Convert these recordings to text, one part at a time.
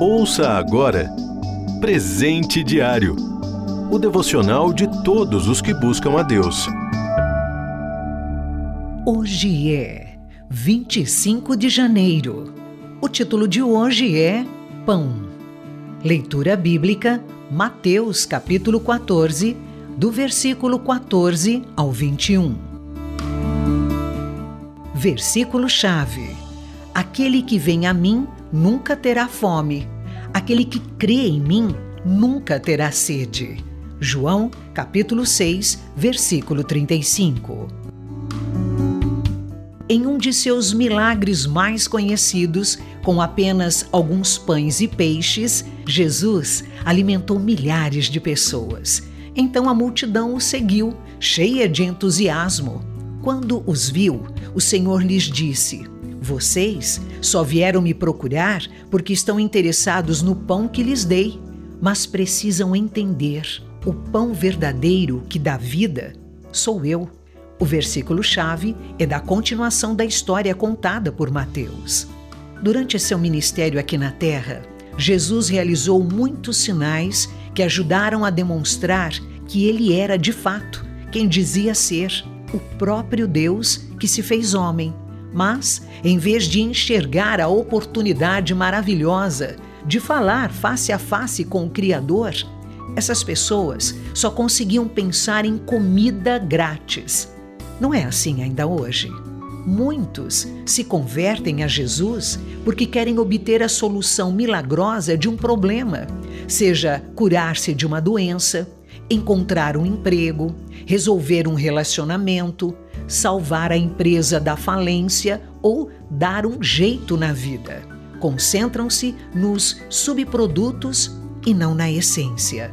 Ouça agora Presente Diário o devocional de todos os que buscam a Deus. Hoje é 25 de janeiro. O título de hoje é Pão. Leitura bíblica, Mateus capítulo 14, do versículo 14 ao 21. Versículo-chave: Aquele que vem a mim nunca terá fome, aquele que crê em mim nunca terá sede. João, capítulo 6, versículo 35. Em um de seus milagres mais conhecidos, com apenas alguns pães e peixes, Jesus alimentou milhares de pessoas. Então a multidão o seguiu, cheia de entusiasmo. Quando os viu, o Senhor lhes disse: Vocês só vieram me procurar porque estão interessados no pão que lhes dei, mas precisam entender o pão verdadeiro que dá vida sou eu. O versículo-chave é da continuação da história contada por Mateus. Durante seu ministério aqui na terra, Jesus realizou muitos sinais que ajudaram a demonstrar que ele era, de fato, quem dizia ser o próprio Deus que se fez homem. Mas, em vez de enxergar a oportunidade maravilhosa de falar face a face com o Criador, essas pessoas só conseguiam pensar em comida grátis. Não é assim ainda hoje. Muitos se convertem a Jesus porque querem obter a solução milagrosa de um problema, seja curar-se de uma doença, encontrar um emprego, resolver um relacionamento, salvar a empresa da falência ou dar um jeito na vida. Concentram-se nos subprodutos e não na essência.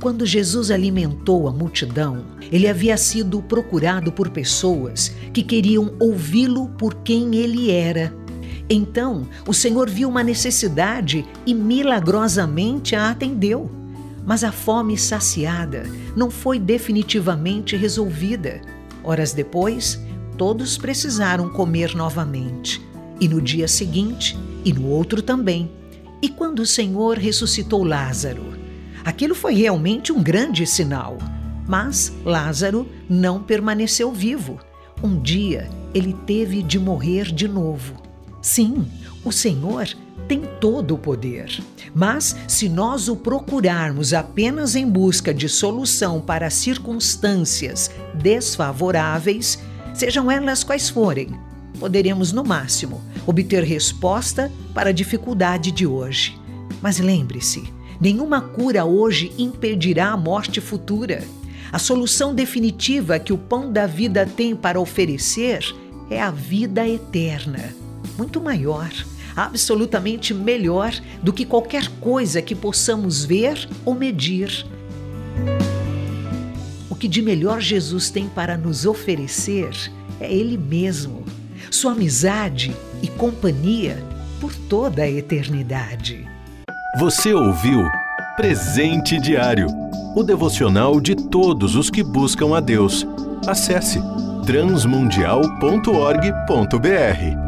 Quando Jesus alimentou a multidão, ele havia sido procurado por pessoas que queriam ouvi-lo por quem ele era. Então, o Senhor viu uma necessidade e milagrosamente a atendeu. Mas a fome saciada não foi definitivamente resolvida. Horas depois, todos precisaram comer novamente. E no dia seguinte, e no outro também. E quando o Senhor ressuscitou Lázaro, Aquilo foi realmente um grande sinal. Mas Lázaro não permaneceu vivo. Um dia ele teve de morrer de novo. Sim, o Senhor tem todo o poder. Mas se nós o procurarmos apenas em busca de solução para circunstâncias desfavoráveis, sejam elas quais forem, poderemos, no máximo, obter resposta para a dificuldade de hoje. Mas lembre-se, Nenhuma cura hoje impedirá a morte futura. A solução definitiva que o pão da vida tem para oferecer é a vida eterna, muito maior, absolutamente melhor do que qualquer coisa que possamos ver ou medir. O que de melhor Jesus tem para nos oferecer é Ele mesmo, sua amizade e companhia por toda a eternidade. Você ouviu Presente Diário o devocional de todos os que buscam a Deus. Acesse transmundial.org.br.